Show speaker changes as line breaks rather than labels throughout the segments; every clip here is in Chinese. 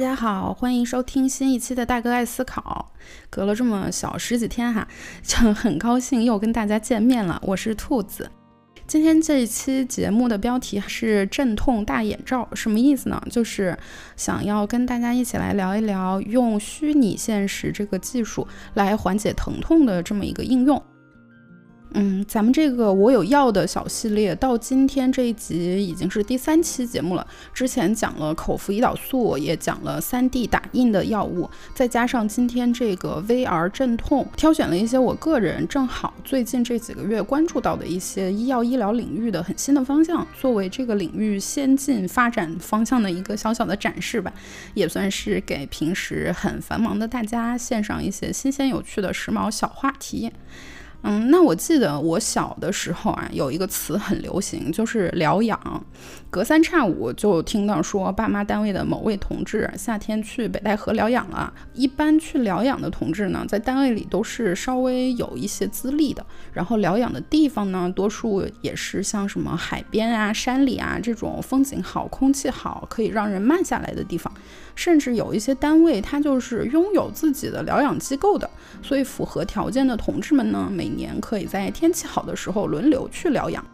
大家好，欢迎收听新一期的《大哥爱思考》。隔了这么小十几天哈，就很高兴又跟大家见面了。我是兔子。今天这一期节目的标题是“镇痛大眼罩”，什么意思呢？就是想要跟大家一起来聊一聊用虚拟现实这个技术来缓解疼痛的这么一个应用。嗯，咱们这个我有药的小系列到今天这一集已经是第三期节目了。之前讲了口服胰岛素，也讲了 3D 打印的药物，再加上今天这个 VR 镇痛，挑选了一些我个人正好最近这几个月关注到的一些医药医疗领域的很新的方向，作为这个领域先进发展方向的一个小小的展示吧，也算是给平时很繁忙的大家献上一些新鲜有趣的时髦小话题。嗯，那我记得我小的时候啊，有一个词很流行，就是疗养。隔三差五就听到说，爸妈单位的某位同志夏天去北戴河疗养了。一般去疗养的同志呢，在单位里都是稍微有一些资历的。然后疗养的地方呢，多数也是像什么海边啊、山里啊这种风景好、空气好、可以让人慢下来的地方。甚至有一些单位，它就是拥有自己的疗养机构的。所以符合条件的同志们呢，每年可以在天气好的时候轮流去疗养。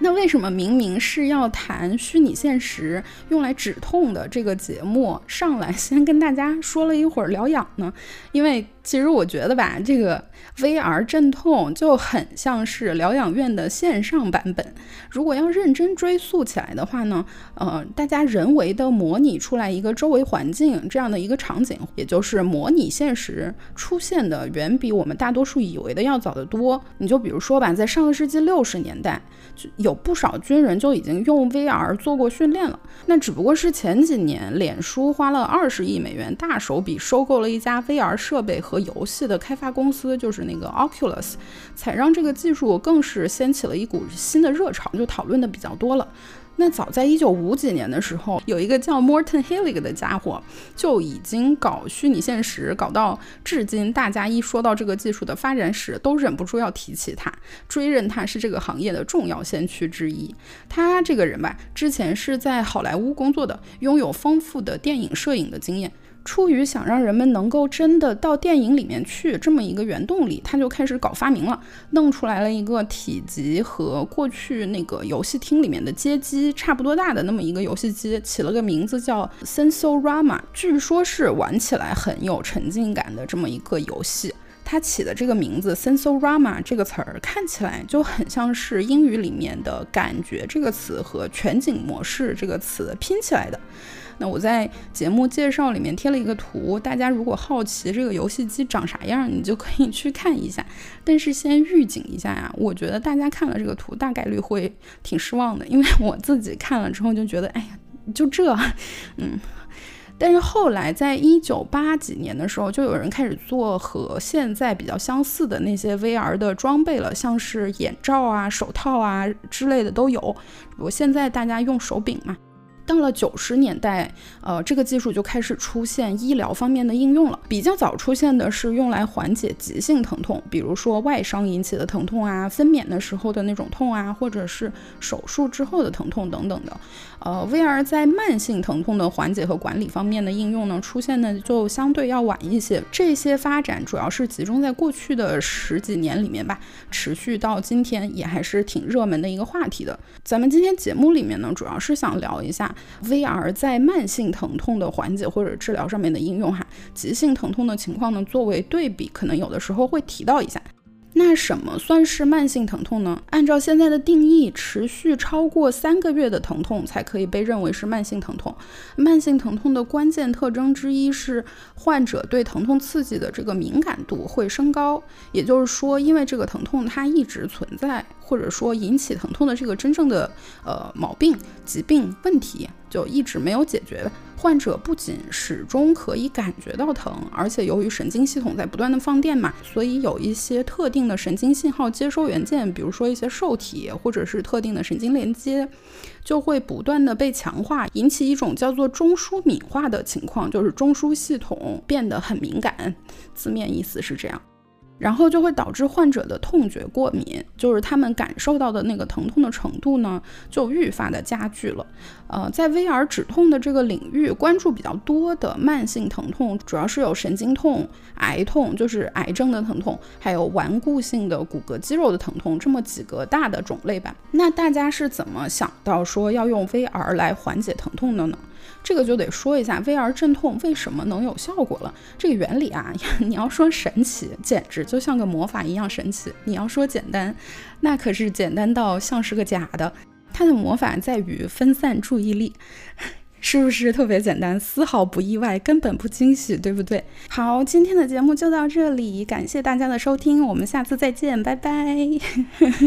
那为什么明明是要谈虚拟现实用来止痛的这个节目，上来先跟大家说了一会儿疗养呢？因为其实我觉得吧，这个 VR 镇痛就很像是疗养院的线上版本。如果要认真追溯起来的话呢，呃，大家人为的模拟出来一个周围环境这样的一个场景，也就是模拟现实出现的，远比我们大多数以为的要早得多。你就比如说吧，在上个世纪六十年代，就有不少军人就已经用 VR 做过训练了。那只不过是前几年，脸书花了二十亿美元大手笔收购了一家 VR 设备和游戏的开发公司，就是那个 Oculus，才让这个技术更是掀起了一股新的热潮，就讨论的比较多了。那早在一九五几年的时候，有一个叫 Morton Hillig 的家伙就已经搞虚拟现实，搞到至今，大家一说到这个技术的发展史，都忍不住要提起他，追认他是这个行业的重要先驱之一。他这个人吧，之前是在好莱坞工作的，拥有丰富的电影摄影的经验。出于想让人们能够真的到电影里面去这么一个原动力，他就开始搞发明了，弄出来了一个体积和过去那个游戏厅里面的街机差不多大的那么一个游戏机，起了个名字叫 Sensorama，据说是玩起来很有沉浸感的这么一个游戏。他起的这个名字 Sensorama 这个词儿看起来就很像是英语里面的感觉这个词和全景模式这个词拼起来的。那我在节目介绍里面贴了一个图，大家如果好奇这个游戏机长啥样，你就可以去看一下。但是先预警一下呀，我觉得大家看了这个图，大概率会挺失望的，因为我自己看了之后就觉得，哎呀，就这，嗯。但是后来在一九八几年的时候，就有人开始做和现在比较相似的那些 VR 的装备了，像是眼罩啊、手套啊之类的都有。我现在大家用手柄嘛。到了九十年代，呃，这个技术就开始出现医疗方面的应用了。比较早出现的是用来缓解急性疼痛，比如说外伤引起的疼痛啊，分娩的时候的那种痛啊，或者是手术之后的疼痛等等的。呃，VR 在慢性疼痛的缓解和管理方面的应用呢，出现的就相对要晚一些。这些发展主要是集中在过去的十几年里面吧，持续到今天也还是挺热门的一个话题的。咱们今天节目里面呢，主要是想聊一下。VR 在慢性疼痛的缓解或者治疗上面的应用哈，急性疼痛的情况呢，作为对比，可能有的时候会提到一下。那什么算是慢性疼痛呢？按照现在的定义，持续超过三个月的疼痛才可以被认为是慢性疼痛。慢性疼痛的关键特征之一是患者对疼痛刺激的这个敏感度会升高，也就是说，因为这个疼痛它一直存在，或者说引起疼痛的这个真正的呃毛病、疾病、问题就一直没有解决。患者不仅始终可以感觉到疼，而且由于神经系统在不断的放电嘛，所以有一些特定的神经信号接收元件，比如说一些受体或者是特定的神经连接，就会不断的被强化，引起一种叫做中枢敏化的情况，就是中枢系统变得很敏感。字面意思是这样。然后就会导致患者的痛觉过敏，就是他们感受到的那个疼痛的程度呢，就愈发的加剧了。呃，在 VR 止痛的这个领域，关注比较多的慢性疼痛，主要是有神经痛、癌痛，就是癌症的疼痛，还有顽固性的骨骼肌肉的疼痛，这么几个大的种类吧。那大家是怎么想到说要用 VR 来缓解疼痛的呢？这个就得说一下 VR 镇痛为什么能有效果了。这个原理啊，你要说神奇，简直就像个魔法一样神奇；你要说简单，那可是简单到像是个假的。它的魔法在于分散注意力。是不是特别简单，丝毫不意外，根本不惊喜，对不对？好，今天的节目就到这里，感谢大家的收听，我们下次再见，拜拜。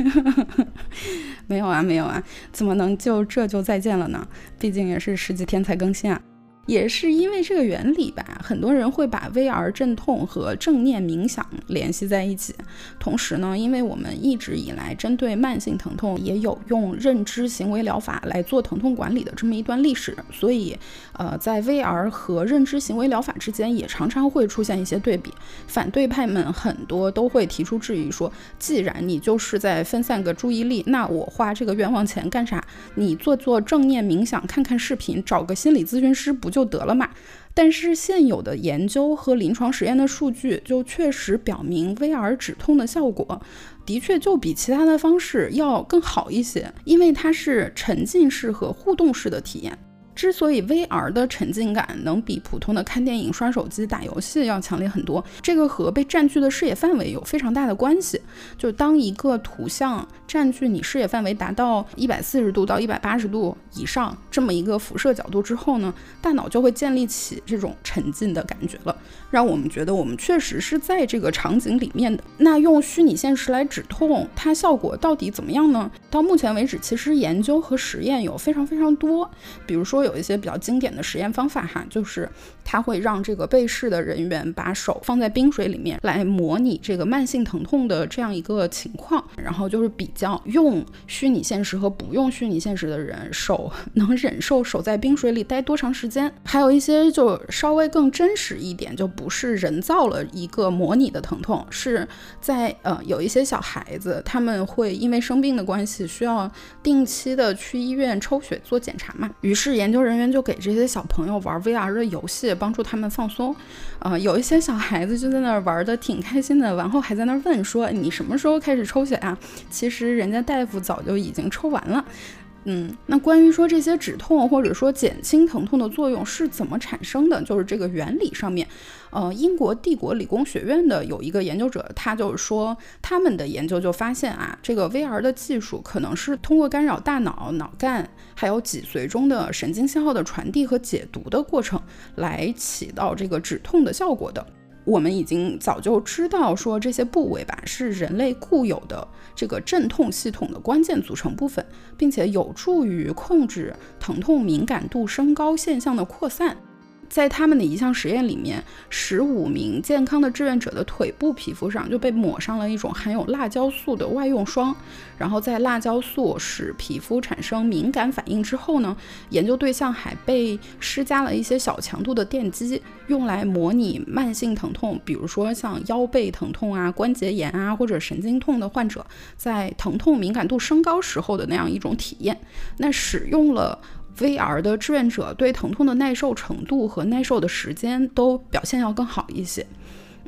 没有啊，没有啊，怎么能就这就再见了呢？毕竟也是十几天才更新啊。也是因为这个原理吧，很多人会把 VR 镇痛和正念冥想联系在一起。同时呢，因为我们一直以来针对慢性疼痛也有用认知行为疗法来做疼痛管理的这么一段历史，所以，呃，在 VR 和认知行为疗法之间也常常会出现一些对比。反对派们很多都会提出质疑，说既然你就是在分散个注意力，那我花这个冤枉钱干啥？你做做正念冥想，看看视频，找个心理咨询师不？就得了嘛，但是现有的研究和临床实验的数据就确实表明，VR 止痛的效果的确就比其他的方式要更好一些，因为它是沉浸式和互动式的体验。之所以 VR 的沉浸感能比普通的看电影、刷手机、打游戏要强烈很多，这个和被占据的视野范围有非常大的关系。就当一个图像占据你视野范围达到一百四十度到一百八十度以上这么一个辐射角度之后呢，大脑就会建立起这种沉浸的感觉了，让我们觉得我们确实是在这个场景里面的。那用虚拟现实来止痛，它效果到底怎么样呢？到目前为止，其实研究和实验有非常非常多，比如说。有一些比较经典的实验方法哈，就是它会让这个被试的人员把手放在冰水里面来模拟这个慢性疼痛的这样一个情况，然后就是比较用虚拟现实和不用虚拟现实的人手能忍受手在冰水里待多长时间。还有一些就稍微更真实一点，就不是人造了一个模拟的疼痛，是在呃有一些小孩子他们会因为生病的关系需要定期的去医院抽血做检查嘛，于是研究人员就给这些小朋友玩 VR 的游戏，帮助他们放松。呃，有一些小孩子就在那儿玩的挺开心的，然后还在那儿问说：“你什么时候开始抽血啊？”其实人家大夫早就已经抽完了。嗯，那关于说这些止痛或者说减轻疼痛的作用是怎么产生的，就是这个原理上面，呃，英国帝国理工学院的有一个研究者，他就是说他们的研究就发现啊，这个 VR 的技术可能是通过干扰大脑、脑干还有脊髓中的神经信号的传递和解读的过程，来起到这个止痛的效果的。我们已经早就知道说这些部位吧是人类固有的这个镇痛系统的关键组成部分，并且有助于控制疼痛敏感度升高现象的扩散。在他们的一项实验里面，十五名健康的志愿者的腿部皮肤上就被抹上了一种含有辣椒素的外用霜，然后在辣椒素使皮肤产生敏感反应之后呢，研究对象还被施加了一些小强度的电击，用来模拟慢性疼痛，比如说像腰背疼痛啊、关节炎啊或者神经痛的患者在疼痛敏感度升高时候的那样一种体验。那使用了。VR 的志愿者对疼痛的耐受程度和耐受的时间都表现要更好一些。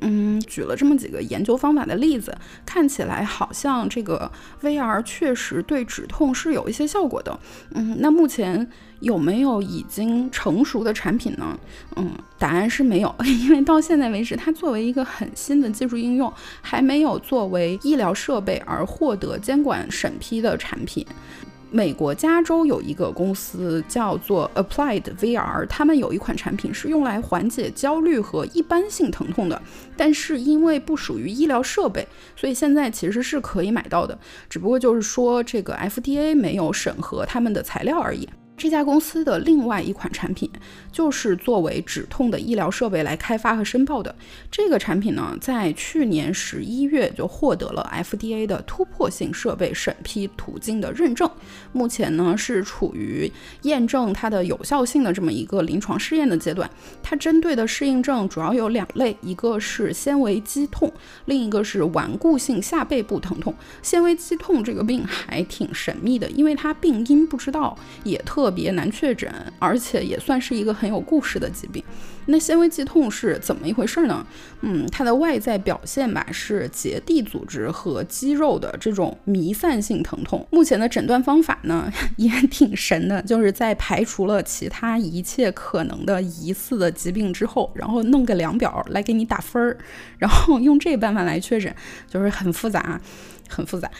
嗯，举了这么几个研究方法的例子，看起来好像这个 VR 确实对止痛是有一些效果的。嗯，那目前有没有已经成熟的产品呢？嗯，答案是没有，因为到现在为止，它作为一个很新的技术应用，还没有作为医疗设备而获得监管审批的产品。美国加州有一个公司叫做 Applied VR，他们有一款产品是用来缓解焦虑和一般性疼痛的，但是因为不属于医疗设备，所以现在其实是可以买到的，只不过就是说这个 FDA 没有审核他们的材料而已。这家公司的另外一款产品，就是作为止痛的医疗设备来开发和申报的。这个产品呢，在去年十一月就获得了 FDA 的突破性设备审批途径的认证，目前呢是处于验证它的有效性的这么一个临床试验的阶段。它针对的适应症主要有两类，一个是纤维肌痛，另一个是顽固性下背部疼痛。纤维肌痛这个病还挺神秘的，因为它病因不知道，也特。别难确诊，而且也算是一个很有故事的疾病。那纤维肌痛是怎么一回事呢？嗯，它的外在表现吧是结缔组织和肌肉的这种弥散性疼痛。目前的诊断方法呢 也挺神的，就是在排除了其他一切可能的疑似的疾病之后，然后弄个量表来给你打分儿，然后用这办法来确诊，就是很复杂，很复杂。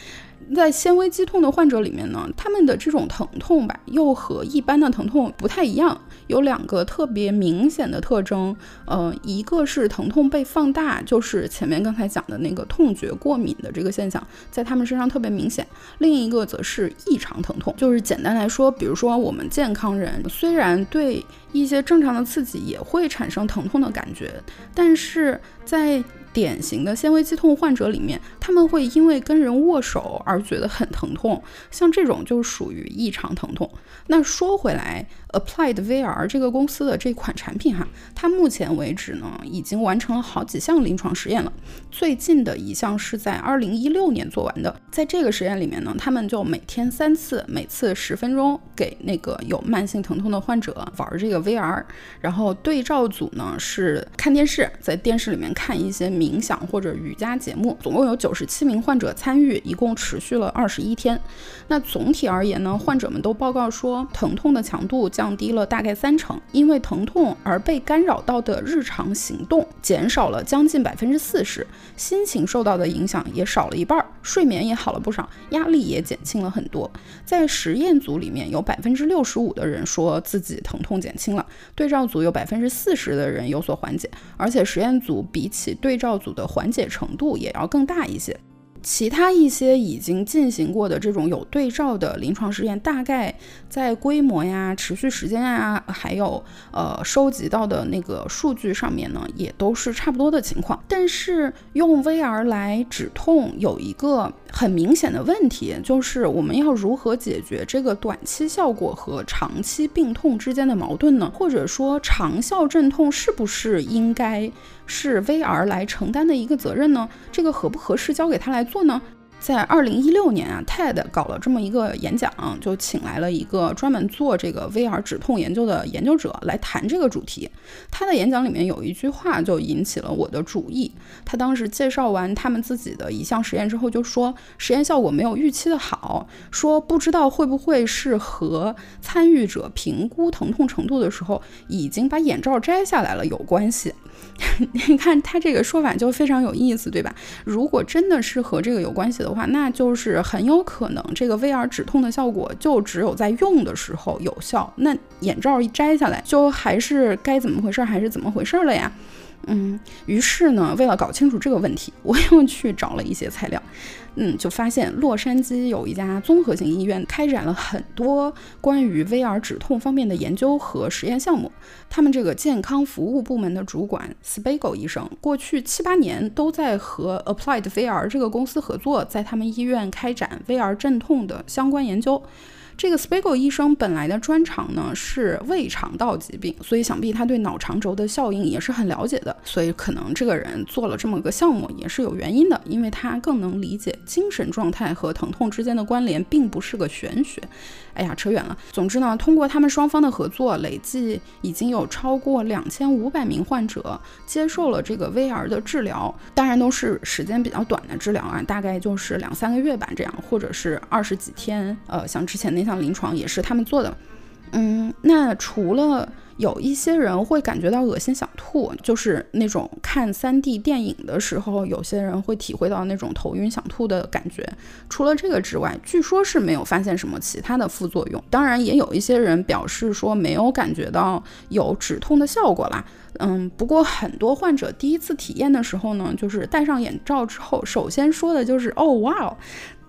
在纤维肌痛的患者里面呢，他们的这种疼痛吧，又和一般的疼痛不太一样，有两个特别明显的特征。呃，一个是疼痛被放大，就是前面刚才讲的那个痛觉过敏的这个现象，在他们身上特别明显；另一个则是异常疼痛，就是简单来说，比如说我们健康人虽然对一些正常的刺激也会产生疼痛的感觉，但是在典型的纤维肌痛患者里面，他们会因为跟人握手而觉得很疼痛，像这种就属于异常疼痛。那说回来，Applied VR 这个公司的这款产品哈，它目前为止呢已经完成了好几项临床实验了。最近的一项是在二零一六年做完的，在这个实验里面呢，他们就每天三次，每次十分钟，给那个有慢性疼痛的患者玩这个 VR，然后对照组呢是看电视，在电视里面看一些。冥想或者瑜伽节目，总共有九十七名患者参与，一共持续了二十一天。那总体而言呢，患者们都报告说，疼痛的强度降降低了大概三成，因为疼痛而被干扰到的日常行动减少了将近百分之四十，心情受到的影响也少了一半，睡眠也好了不少，压力也减轻了很多。在实验组里面有百分之六十五的人说自己疼痛减轻了，对照组有百分之四十的人有所缓解，而且实验组比起对照。组的缓解程度也要更大一些。其他一些已经进行过的这种有对照的临床实验，大概在规模呀、持续时间呀，还有呃收集到的那个数据上面呢，也都是差不多的情况。但是用 VR 来止痛有一个很明显的问题，就是我们要如何解决这个短期效果和长期病痛之间的矛盾呢？或者说长效镇痛是不是应该是 VR 来承担的一个责任呢？这个合不合适交给他来？做呢，在二零一六年啊，TED 搞了这么一个演讲，就请来了一个专门做这个 VR 止痛研究的研究者来谈这个主题。他的演讲里面有一句话就引起了我的注意。他当时介绍完他们自己的一项实验之后，就说实验效果没有预期的好，说不知道会不会是和参与者评估疼痛程度的时候已经把眼罩摘下来了有关系。你看他这个说法就非常有意思，对吧？如果真的是和这个有关系的话，那就是很有可能这个 VR 止痛的效果就只有在用的时候有效，那眼罩一摘下来，就还是该怎么回事还是怎么回事了呀？嗯，于是呢，为了搞清楚这个问题，我 又去找了一些材料。嗯，就发现洛杉矶有一家综合性医院开展了很多关于 VR 止痛方面的研究和实验项目。他们这个健康服务部门的主管 Spago 医生，过去七八年都在和 Applied VR 这个公司合作，在他们医院开展 VR 镇痛的相关研究。这个 Spago 医生本来的专长呢是胃肠道疾病，所以想必他对脑肠轴的效应也是很了解的。所以可能这个人做了这么个项目也是有原因的，因为他更能理解精神状态和疼痛之间的关联，并不是个玄学。哎呀，扯远了。总之呢，通过他们双方的合作，累计已经有超过两千五百名患者接受了这个 VR 的治疗，当然都是时间比较短的治疗啊，大概就是两三个月吧，这样，或者是二十几天。呃，像之前那项临床也是他们做的。嗯，那除了。有一些人会感觉到恶心想吐，就是那种看 3D 电影的时候，有些人会体会到那种头晕想吐的感觉。除了这个之外，据说是没有发现什么其他的副作用。当然，也有一些人表示说没有感觉到有止痛的效果啦。嗯，不过很多患者第一次体验的时候呢，就是戴上眼罩之后，首先说的就是“哦，哇哦”。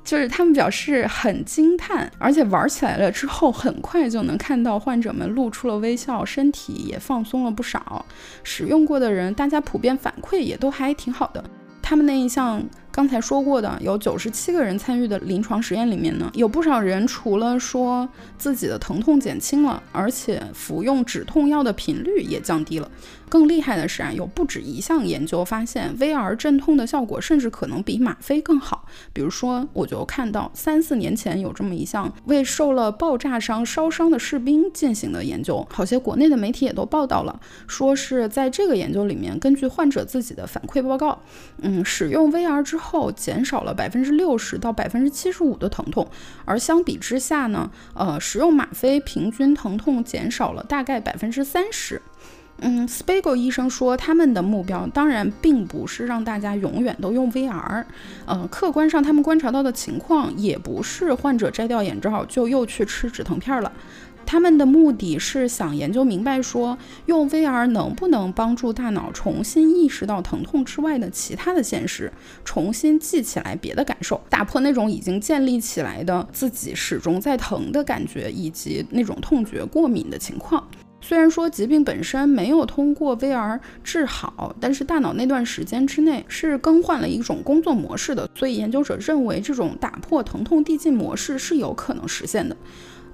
就是他们表示很惊叹，而且玩起来了之后，很快就能看到患者们露出了微笑，身体也放松了不少。使用过的人，大家普遍反馈也都还挺好的。他们那一项。刚才说过的，有九十七个人参与的临床实验里面呢，有不少人除了说自己的疼痛减轻了，而且服用止痛药的频率也降低了。更厉害的是啊，有不止一项研究发现，VR 镇痛的效果甚至可能比吗啡更好。比如说，我就看到三四年前有这么一项为受了爆炸伤烧伤的士兵进行的研究，好些国内的媒体也都报道了，说是在这个研究里面，根据患者自己的反馈报告，嗯，使用 VR 之后。后减少了百分之六十到百分之七十五的疼痛，而相比之下呢，呃，使用吗啡平均疼痛减少了大概百分之三十。嗯，Spiegel 医生说，他们的目标当然并不是让大家永远都用 VR，呃，客观上他们观察到的情况也不是患者摘掉眼罩就又去吃止疼片了。他们的目的是想研究明白，说用 VR 能不能帮助大脑重新意识到疼痛之外的其他的现实，重新记起来别的感受，打破那种已经建立起来的自己始终在疼的感觉，以及那种痛觉过敏的情况。虽然说疾病本身没有通过 VR 治好，但是大脑那段时间之内是更换了一种工作模式的，所以研究者认为这种打破疼痛递进模式是有可能实现的。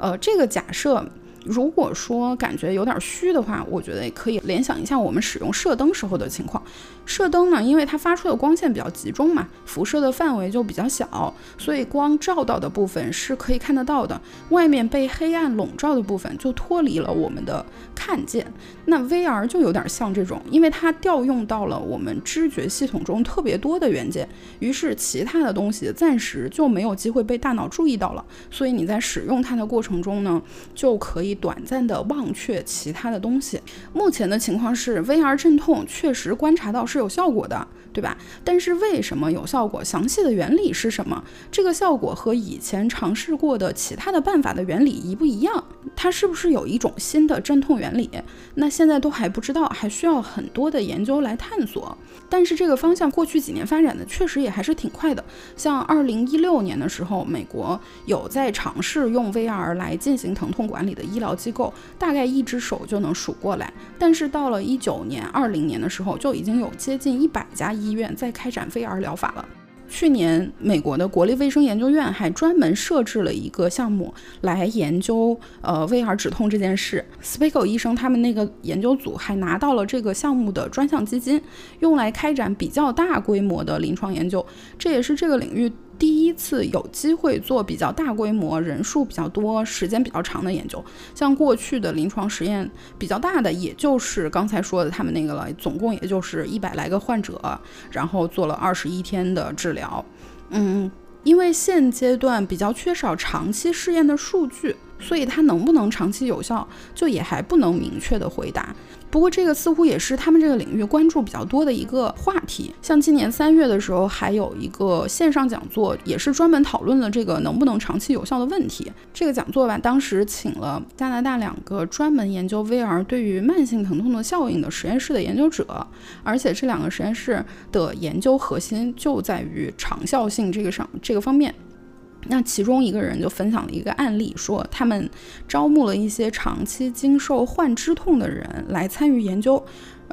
呃，这个假设，如果说感觉有点虚的话，我觉得也可以联想一下我们使用射灯时候的情况。射灯呢，因为它发出的光线比较集中嘛，辐射的范围就比较小，所以光照到的部分是可以看得到的，外面被黑暗笼罩的部分就脱离了我们的看见。那 VR 就有点像这种，因为它调用到了我们知觉系统中特别多的元件，于是其他的东西暂时就没有机会被大脑注意到了，所以你在使用它的过程中呢，就可以短暂的忘却其他的东西。目前的情况是，VR 镇痛确实观察到是。有效果的，对吧？但是为什么有效果？详细的原理是什么？这个效果和以前尝试过的其他的办法的原理一不一样？它是不是有一种新的镇痛原理？那现在都还不知道，还需要很多的研究来探索。但是这个方向过去几年发展的确实也还是挺快的。像二零一六年的时候，美国有在尝试用 VR 来进行疼痛管理的医疗机构，大概一只手就能数过来。但是到了一九年、二零年的时候，就已经有接近一百家医院在开展 VR 疗法了。去年，美国的国立卫生研究院还专门设置了一个项目来研究呃胃癌止痛这件事。Spiegel 医生他们那个研究组还拿到了这个项目的专项基金，用来开展比较大规模的临床研究。这也是这个领域。第一次有机会做比较大规模、人数比较多、时间比较长的研究，像过去的临床实验比较大的，也就是刚才说的他们那个了，总共也就是一百来个患者，然后做了二十一天的治疗。嗯，因为现阶段比较缺少长期试验的数据，所以它能不能长期有效，就也还不能明确的回答。不过，这个似乎也是他们这个领域关注比较多的一个话题。像今年三月的时候，还有一个线上讲座，也是专门讨论了这个能不能长期有效的问题。这个讲座吧，当时请了加拿大两个专门研究 VR 对于慢性疼痛的效应的实验室的研究者，而且这两个实验室的研究核心就在于长效性这个上这个方面。那其中一个人就分享了一个案例，说他们招募了一些长期经受患肢痛的人来参与研究。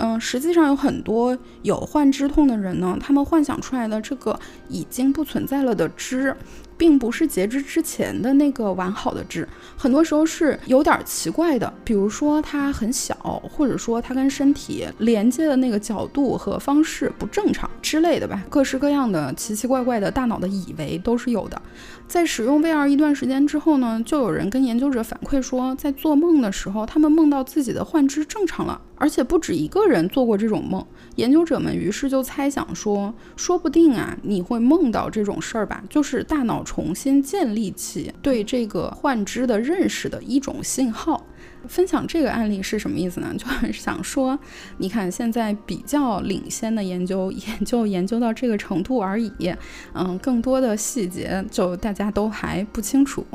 嗯，实际上有很多有患肢痛的人呢，他们幻想出来的这个已经不存在了的肢。并不是截肢之前的那个完好的肢，很多时候是有点奇怪的，比如说它很小，或者说它跟身体连接的那个角度和方式不正常之类的吧，各式各样的奇奇怪怪的大脑的以为都是有的。在使用 VR 一段时间之后呢，就有人跟研究者反馈说，在做梦的时候，他们梦到自己的幻肢正常了，而且不止一个人做过这种梦。研究者们于是就猜想说，说不定啊，你会梦到这种事儿吧，就是大脑重新建立起对这个幻肢的认识的一种信号。分享这个案例是什么意思呢？就很想说，你看现在比较领先的研究，研究研究到这个程度而已，嗯，更多的细节就大家都还不清楚。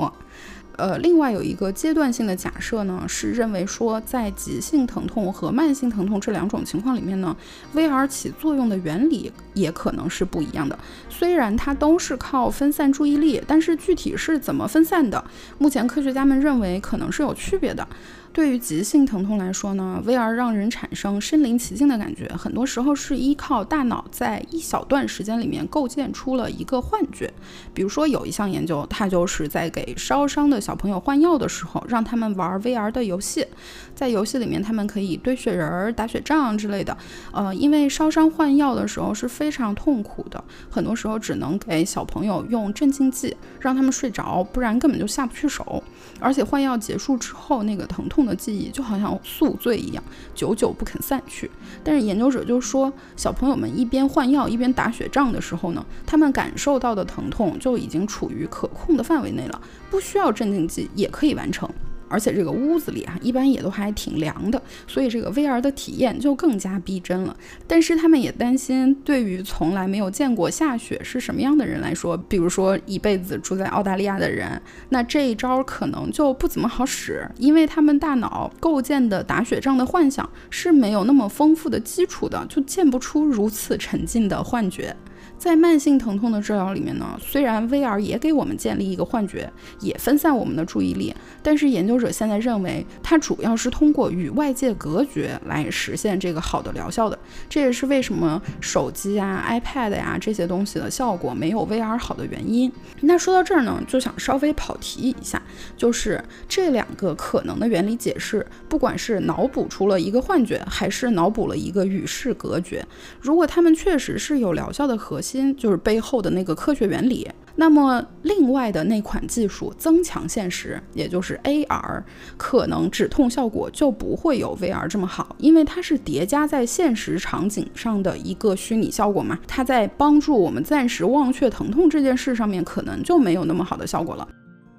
呃，另外有一个阶段性的假设呢，是认为说，在急性疼痛和慢性疼痛这两种情况里面呢，VR 起作用的原理也可能是不一样的。虽然它都是靠分散注意力，但是具体是怎么分散的，目前科学家们认为可能是有区别的。对于急性疼痛来说呢，VR 让人产生身临其境的感觉，很多时候是依靠大脑在一小段时间里面构建出了一个幻觉。比如说有一项研究，它就是在给烧伤的小朋友换药的时候，让他们玩 VR 的游戏，在游戏里面他们可以堆雪人、打雪仗之类的。呃，因为烧伤换药的时候是非常痛苦的，很多时候只能给小朋友用镇静剂让他们睡着，不然根本就下不去手。而且换药结束之后，那个疼痛。的记忆就好像宿醉一样，久久不肯散去。但是研究者就说，小朋友们一边换药一边打雪仗的时候呢，他们感受到的疼痛就已经处于可控的范围内了，不需要镇静剂也可以完成。而且这个屋子里啊，一般也都还挺凉的，所以这个 VR 的体验就更加逼真了。但是他们也担心，对于从来没有见过下雪是什么样的人来说，比如说一辈子住在澳大利亚的人，那这一招可能就不怎么好使，因为他们大脑构建的打雪仗的幻想是没有那么丰富的基础的，就建不出如此沉浸的幻觉。在慢性疼痛的治疗里面呢，虽然 VR 也给我们建立一个幻觉，也分散我们的注意力，但是研究者现在认为，它主要是通过与外界隔绝来实现这个好的疗效的。这也是为什么手机啊、iPad 呀这些东西的效果没有 VR 好的原因。那说到这儿呢，就想稍微跑题一下，就是这两个可能的原理解释，不管是脑补出了一个幻觉，还是脑补了一个与世隔绝，如果他们确实是有疗效的核心。心就是背后的那个科学原理。那么，另外的那款技术增强现实，也就是 AR，可能止痛效果就不会有 VR 这么好，因为它是叠加在现实场景上的一个虚拟效果嘛。它在帮助我们暂时忘却疼痛这件事上面，可能就没有那么好的效果了。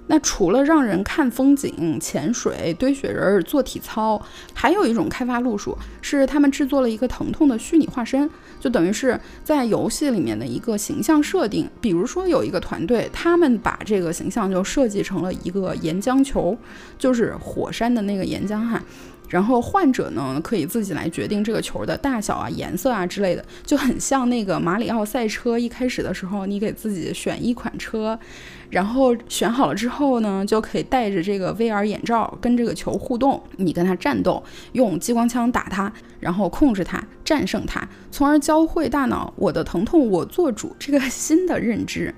那除了让人看风景、潜水、堆雪人、做体操，还有一种开发路数是他们制作了一个疼痛的虚拟化身，就等于是在游戏里面的一个形象设定。比如说有一个团队，他们把这个形象就设计成了一个岩浆球，就是火山的那个岩浆哈。然后患者呢可以自己来决定这个球的大小啊、颜色啊之类的，就很像那个马里奥赛车一开始的时候，你给自己选一款车，然后选好了之后呢，就可以戴着这个 VR 眼罩跟这个球互动，你跟它战斗，用激光枪打它，然后控制它，战胜它，从而教会大脑我的疼痛我做主这个新的认知。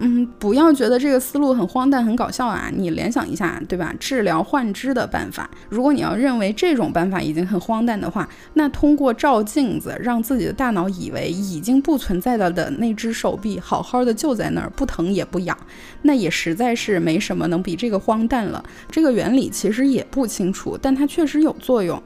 嗯，不要觉得这个思路很荒诞、很搞笑啊！你联想一下，对吧？治疗幻肢的办法，如果你要认为这种办法已经很荒诞的话，那通过照镜子让自己的大脑以为已经不存在了的那只手臂好好的就在那儿，不疼也不痒，那也实在是没什么能比这个荒诞了。这个原理其实也不清楚，但它确实有作用，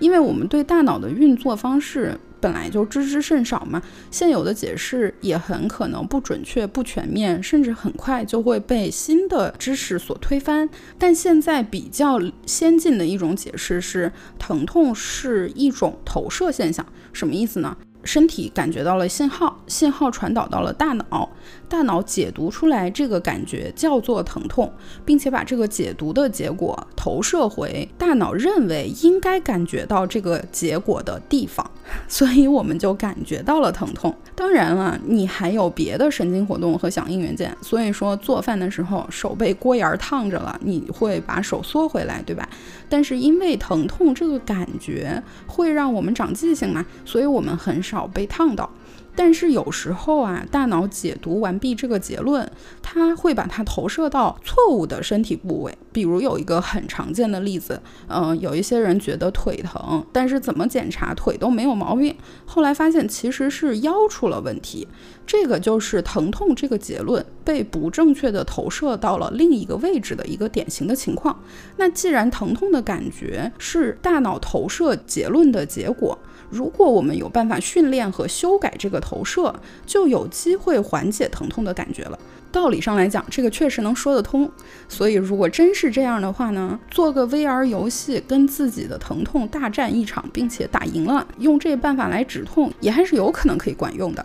因为我们对大脑的运作方式。本来就知之甚少嘛，现有的解释也很可能不准确、不全面，甚至很快就会被新的知识所推翻。但现在比较先进的一种解释是，疼痛是一种投射现象，什么意思呢？身体感觉到了信号，信号传导到了大脑，大脑解读出来这个感觉叫做疼痛，并且把这个解读的结果投射回大脑认为应该感觉到这个结果的地方，所以我们就感觉到了疼痛。当然了，你还有别的神经活动和响应元件，所以说做饭的时候手被锅沿烫着了，你会把手缩回来，对吧？但是因为疼痛这个感觉会让我们长记性嘛，所以我们很少被烫到。但是有时候啊，大脑解读完毕这个结论，它会把它投射到错误的身体部位。比如有一个很常见的例子，嗯，有一些人觉得腿疼，但是怎么检查腿都没有毛病，后来发现其实是腰出了问题。这个就是疼痛这个结论被不正确的投射到了另一个位置的一个典型的情况。那既然疼痛的感觉是大脑投射结论的结果。如果我们有办法训练和修改这个投射，就有机会缓解疼痛的感觉了。道理上来讲，这个确实能说得通。所以，如果真是这样的话呢，做个 VR 游戏，跟自己的疼痛大战一场，并且打赢了，用这办法来止痛，也还是有可能可以管用的。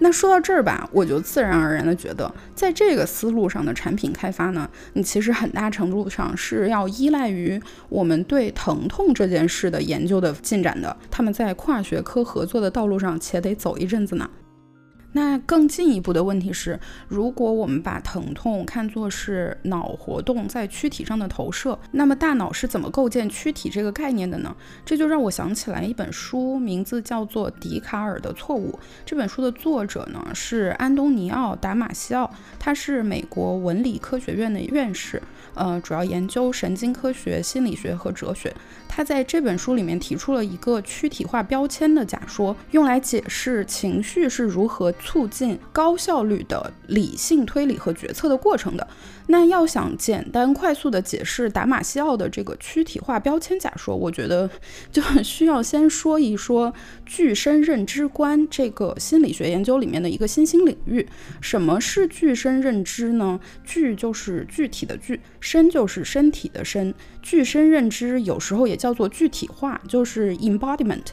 那说到这儿吧，我就自然而然的觉得，在这个思路上的产品开发呢，你其实很大程度上是要依赖于我们对疼痛这件事的研究的进展的。他们在跨学科合作的道路上，且得走一阵子呢。那更进一步的问题是，如果我们把疼痛看作是脑活动在躯体上的投射，那么大脑是怎么构建躯体这个概念的呢？这就让我想起来一本书，名字叫做《笛卡尔的错误》。这本书的作者呢是安东尼奥·达马西奥，他是美国文理科学院的院士，呃，主要研究神经科学、心理学和哲学。他在这本书里面提出了一个躯体化标签的假说，用来解释情绪是如何促进高效率的理性推理和决策的过程的。那要想简单快速的解释达马西奥的这个躯体化标签假说，我觉得就很需要先说一说具身认知观这个心理学研究里面的一个新兴领域。什么是具身认知呢？具就是具体的具，身就是身体的身。具身认知有时候也叫做具体化，就是 embodiment。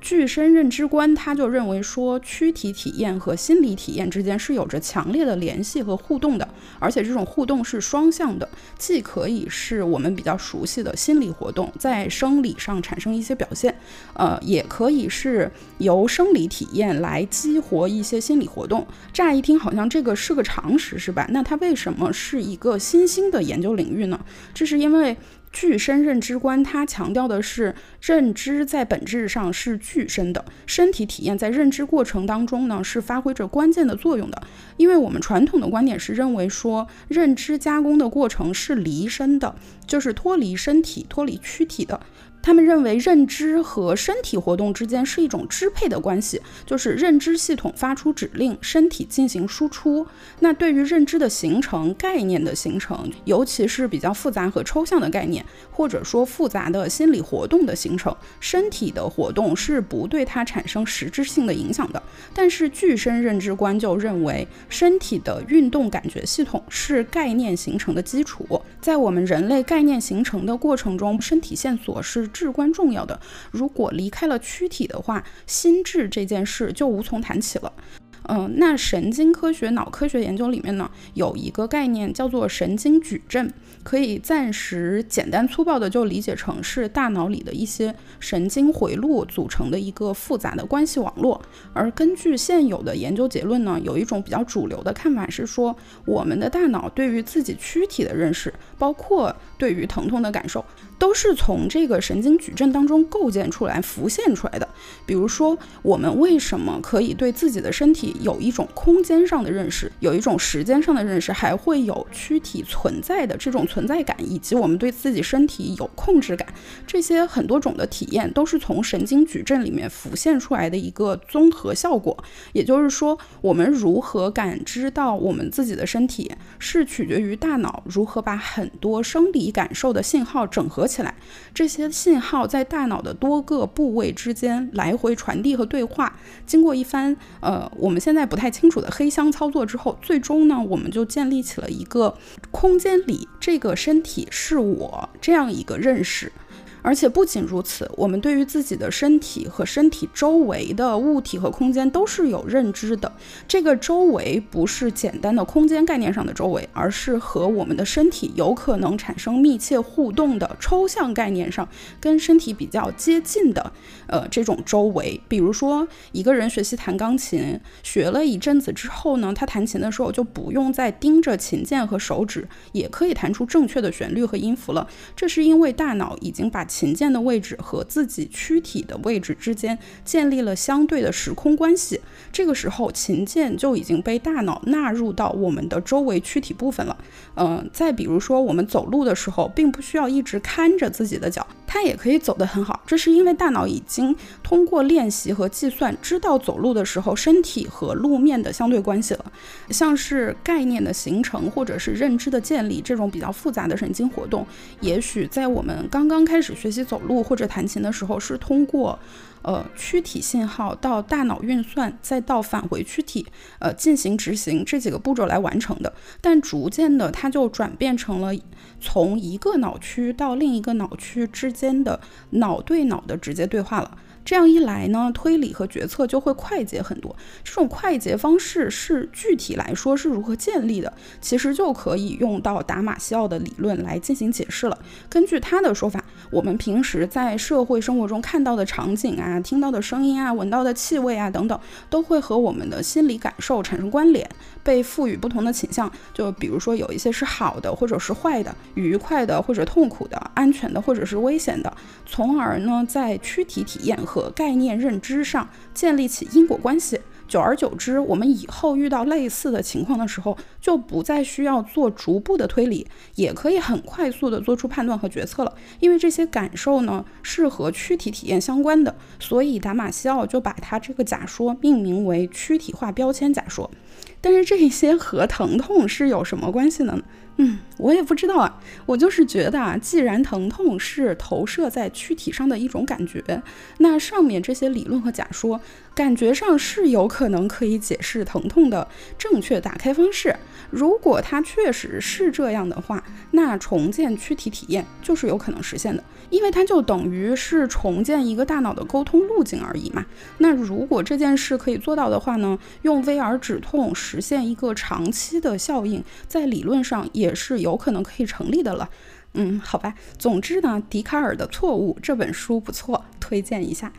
具身认知观，他就认为说，躯体体验和心理体验之间是有着强烈的联系和互动的，而且这种互动是双向的，既可以是我们比较熟悉的心理活动，在生理上产生一些表现，呃，也可以是由生理体验来激活一些心理活动。乍一听好像这个是个常识，是吧？那它为什么是一个新兴的研究领域呢？这是因为。具身认知观，它强调的是认知在本质上是具身的，身体体验在认知过程当中呢是发挥着关键的作用的。因为我们传统的观点是认为说，认知加工的过程是离身的，就是脱离身体、脱离躯体的。他们认为认知和身体活动之间是一种支配的关系，就是认知系统发出指令，身体进行输出。那对于认知的形成、概念的形成，尤其是比较复杂和抽象的概念，或者说复杂的心理活动的形成，身体的活动是不对它产生实质性的影响的。但是具身认知观就认为，身体的运动感觉系统是概念形成的基础。在我们人类概念形成的过程中，身体线索是。至关重要的，如果离开了躯体的话，心智这件事就无从谈起了。嗯，那神经科学、脑科学研究里面呢，有一个概念叫做神经矩阵。可以暂时简单粗暴的就理解成是大脑里的一些神经回路组成的一个复杂的关系网络。而根据现有的研究结论呢，有一种比较主流的看法是说，我们的大脑对于自己躯体的认识，包括对于疼痛的感受，都是从这个神经矩阵当中构建出来、浮现出来的。比如说，我们为什么可以对自己的身体有一种空间上的认识，有一种时间上的认识，还会有躯体存在的这种。存在感以及我们对自己身体有控制感，这些很多种的体验都是从神经矩阵里面浮现出来的一个综合效果。也就是说，我们如何感知到我们自己的身体，是取决于大脑如何把很多生理感受的信号整合起来。这些信号在大脑的多个部位之间来回传递和对话，经过一番呃我们现在不太清楚的黑箱操作之后，最终呢，我们就建立起了一个空间里这。个身体是我这样一个认识。而且不仅如此，我们对于自己的身体和身体周围的物体和空间都是有认知的。这个周围不是简单的空间概念上的周围，而是和我们的身体有可能产生密切互动的抽象概念上跟身体比较接近的，呃，这种周围。比如说，一个人学习弹钢琴，学了一阵子之后呢，他弹琴的时候就不用再盯着琴键和手指，也可以弹出正确的旋律和音符了。这是因为大脑已经把琴键的位置和自己躯体的位置之间建立了相对的时空关系，这个时候琴键就已经被大脑纳入到我们的周围躯体部分了。嗯，再比如说我们走路的时候，并不需要一直看着自己的脚，它也可以走得很好。这是因为大脑已经通过练习和计算，知道走路的时候身体和路面的相对关系了。像是概念的形成或者是认知的建立这种比较复杂的神经活动，也许在我们刚刚开始。学习走路或者弹琴的时候，是通过，呃，躯体信号到大脑运算，再到返回躯体，呃，进行执行这几个步骤来完成的。但逐渐的，它就转变成了从一个脑区到另一个脑区之间的脑对脑的直接对话了。这样一来呢，推理和决策就会快捷很多。这种快捷方式是具体来说是如何建立的，其实就可以用到达马西奥的理论来进行解释了。根据他的说法，我们平时在社会生活中看到的场景啊、听到的声音啊、闻到的气味啊等等，都会和我们的心理感受产生关联，被赋予不同的倾向。就比如说有一些是好的，或者是坏的，愉快的或者痛苦的，安全的或者是危险的，从而呢，在躯体体验和概念认知上建立起因果关系。久而久之，我们以后遇到类似的情况的时候，就不再需要做逐步的推理，也可以很快速的做出判断和决策了。因为这些感受呢，是和躯体体验相关的，所以达马西奥就把他这个假说命名为躯体化标签假说。但是这些和疼痛是有什么关系呢？嗯，我也不知道啊。我就是觉得啊，既然疼痛是投射在躯体上的一种感觉，那上面这些理论和假说，感觉上是有可能可以解释疼痛的正确打开方式。如果它确实是这样的话，那重建躯体体验就是有可能实现的，因为它就等于是重建一个大脑的沟通路径而已嘛。那如果这件事可以做到的话呢，用 VR 止痛实现一个长期的效应，在理论上也。是有可能可以成立的了，嗯，好吧。总之呢，《笛卡尔的错误》这本书不错，推荐一下。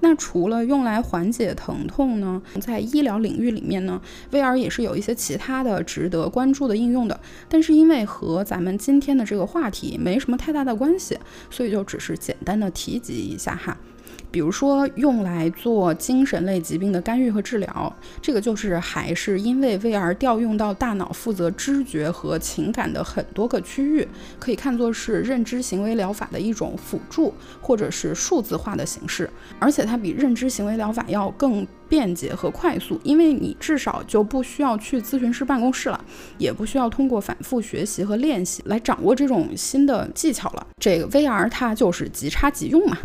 那除了用来缓解疼痛呢，在医疗领域里面呢，VR 也是有一些其他的值得关注的应用的。但是因为和咱们今天的这个话题没什么太大的关系，所以就只是简单的提及一下哈。比如说用来做精神类疾病的干预和治疗，这个就是还是因为 VR 调用到大脑负责知觉和情感的很多个区域，可以看作是认知行为疗法的一种辅助或者是数字化的形式，而且它比认知行为疗法要更便捷和快速，因为你至少就不需要去咨询师办公室了，也不需要通过反复学习和练习来掌握这种新的技巧了。这个 VR 它就是即插即用嘛。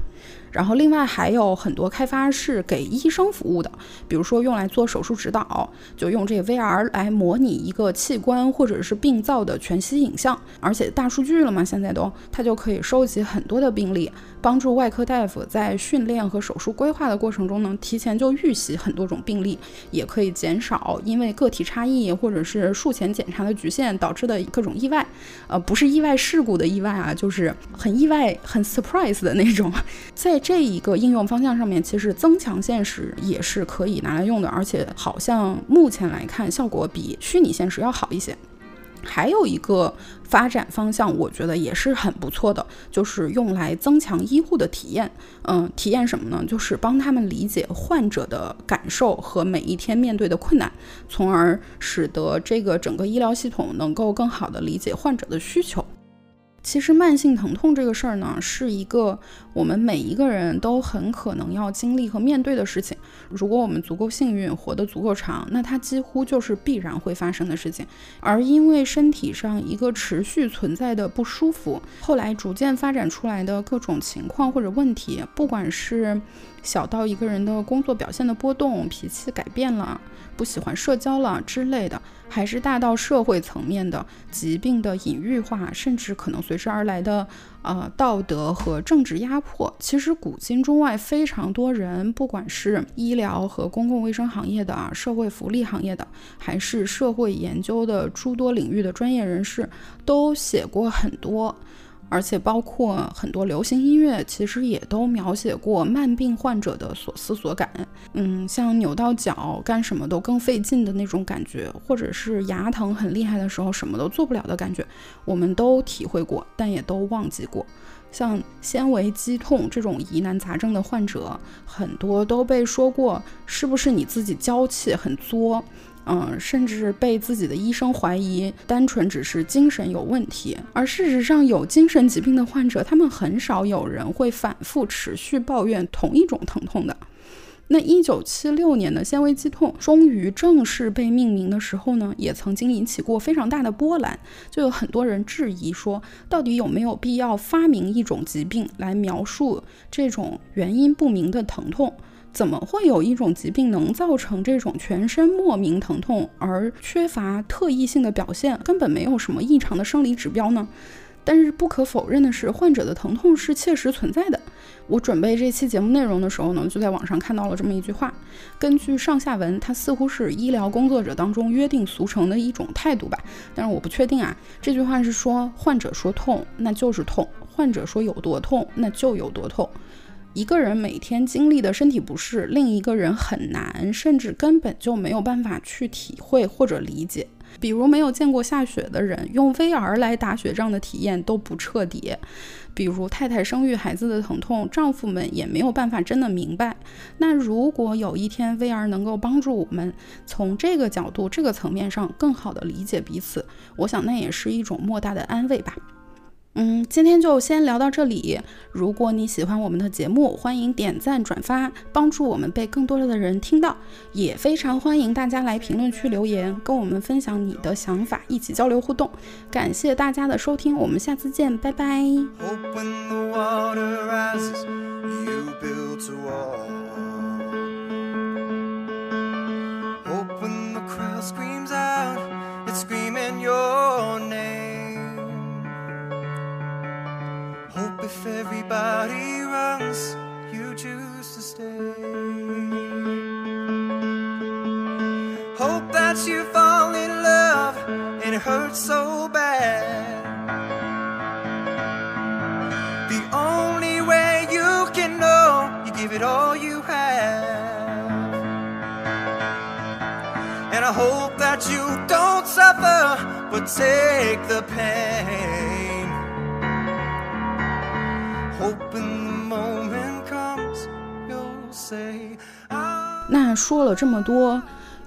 然后，另外还有很多开发是给医生服务的，比如说用来做手术指导，就用这个 VR 来模拟一个器官或者是病灶的全息影像，而且大数据了嘛，现在都它就可以收集很多的病例，帮助外科大夫在训练和手术规划的过程中呢，提前就预习很多种病例，也可以减少因为个体差异或者是术前检查的局限导致的各种意外，呃，不是意外事故的意外啊，就是很意外、很 surprise 的那种，在。这一个应用方向上面，其实增强现实也是可以拿来用的，而且好像目前来看效果比虚拟现实要好一些。还有一个发展方向，我觉得也是很不错的，就是用来增强医护的体验。嗯，体验什么呢？就是帮他们理解患者的感受和每一天面对的困难，从而使得这个整个医疗系统能够更好的理解患者的需求。其实慢性疼痛这个事儿呢，是一个我们每一个人都很可能要经历和面对的事情。如果我们足够幸运，活得足够长，那它几乎就是必然会发生的事情。而因为身体上一个持续存在的不舒服，后来逐渐发展出来的各种情况或者问题，不管是小到一个人的工作表现的波动、脾气改变了。不喜欢社交了之类的，还是大到社会层面的疾病的隐喻化，甚至可能随随之而来的呃道德和政治压迫。其实古今中外非常多人，不管是医疗和公共卫生行业的啊、社会福利行业的，还是社会研究的诸多领域的专业人士，都写过很多。而且包括很多流行音乐，其实也都描写过慢病患者的所思所感。嗯，像扭到脚，干什么都更费劲的那种感觉，或者是牙疼很厉害的时候，什么都做不了的感觉，我们都体会过，但也都忘记过。像纤维肌痛这种疑难杂症的患者，很多都被说过，是不是你自己娇气很作？嗯，甚至被自己的医生怀疑单纯只是精神有问题，而事实上有精神疾病的患者，他们很少有人会反复持续抱怨同一种疼痛的。那一九七六年的纤维肌痛终于正式被命名的时候呢，也曾经引起过非常大的波澜，就有很多人质疑说，到底有没有必要发明一种疾病来描述这种原因不明的疼痛？怎么会有一种疾病能造成这种全身莫名疼痛，而缺乏特异性的表现，根本没有什么异常的生理指标呢？但是不可否认的是，患者的疼痛是切实存在的。我准备这期节目内容的时候呢，就在网上看到了这么一句话。根据上下文，它似乎是医疗工作者当中约定俗成的一种态度吧，但是我不确定啊。这句话是说，患者说痛，那就是痛；患者说有多痛，那就有多痛。一个人每天经历的身体不适，另一个人很难，甚至根本就没有办法去体会或者理解。比如没有见过下雪的人，用 VR 来打雪仗的体验都不彻底；比如太太生育孩子的疼痛，丈夫们也没有办法真的明白。那如果有一天 VR 能够帮助我们从这个角度、这个层面上更好的理解彼此，我想那也是一种莫大的安慰吧。嗯，今天就先聊到这里。如果你喜欢我们的节目，欢迎点赞转发，帮助我们被更多的人听到。也非常欢迎大家来评论区留言，跟我们分享你的想法，一起交流互动。感谢大家的收听，我们下次见，拜拜。Suffer, but take the pain. 那说了这么多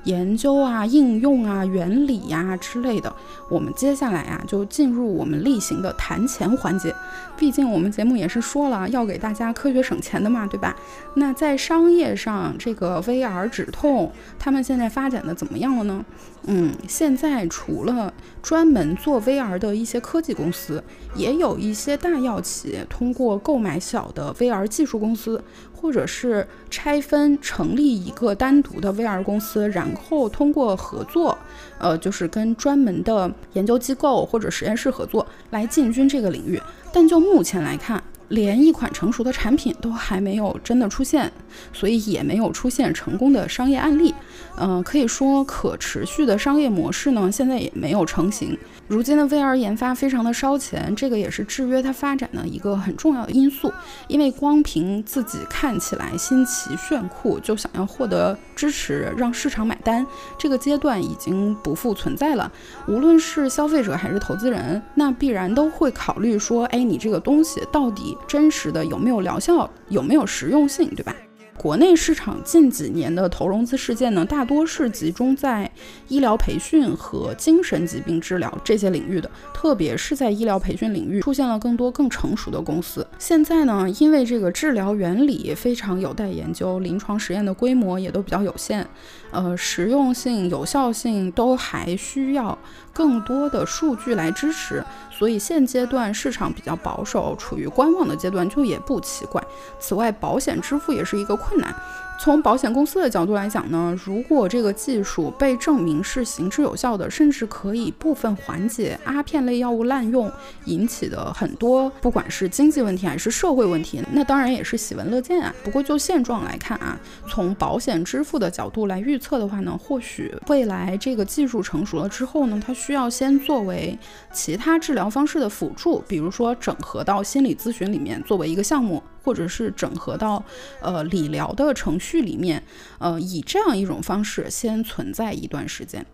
研究啊、应用啊、原理呀之类的，我们接下来啊就进入我们例行的谈钱环节。毕竟我们节目也是说了要给大家科学省钱的嘛，对吧？那在商业上，这个 VR 止痛，他们现在发展的怎么样了呢？嗯，现在除了专门做 VR 的一些科技公司，也有一些大药企通过购买小的 VR 技术公司，或者是拆分成立一个单独的 VR 公司，然后通过合作，呃，就是跟专门的研究机构或者实验室合作，来进军这个领域。但就目前来看，连一款成熟的产品都还没有真的出现，所以也没有出现成功的商业案例。嗯，可以说可持续的商业模式呢，现在也没有成型。如今的 VR 研发非常的烧钱，这个也是制约它发展的一个很重要的因素。因为光凭自己看起来新奇炫酷，就想要获得支持，让市场买单，这个阶段已经不复存在了。无论是消费者还是投资人，那必然都会考虑说，哎，你这个东西到底真实的有没有疗效，有没有实用性，对吧？国内市场近几年的投融资事件呢，大多是集中在医疗培训和精神疾病治疗这些领域的，特别是在医疗培训领域出现了更多更成熟的公司。现在呢，因为这个治疗原理非常有待研究，临床实验的规模也都比较有限，呃，实用性、有效性都还需要更多的数据来支持。所以现阶段市场比较保守，处于观望的阶段，就也不奇怪。此外，保险支付也是一个困难。从保险公司的角度来讲呢，如果这个技术被证明是行之有效的，甚至可以部分缓解阿片类药物滥用引起的很多，不管是经济问题还是社会问题，那当然也是喜闻乐见啊。不过就现状来看啊，从保险支付的角度来预测的话呢，或许未来这个技术成熟了之后呢，它需要先作为其他治疗方式的辅助，比如说整合到心理咨询里面作为一个项目。或者是整合到呃理疗的程序里面，呃，以这样一种方式先存在一段时间。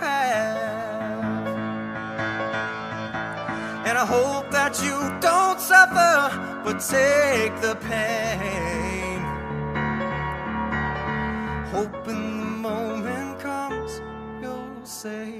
have. And I hope
that you don't suffer, but take the pain. Hope the moment comes, you'll say.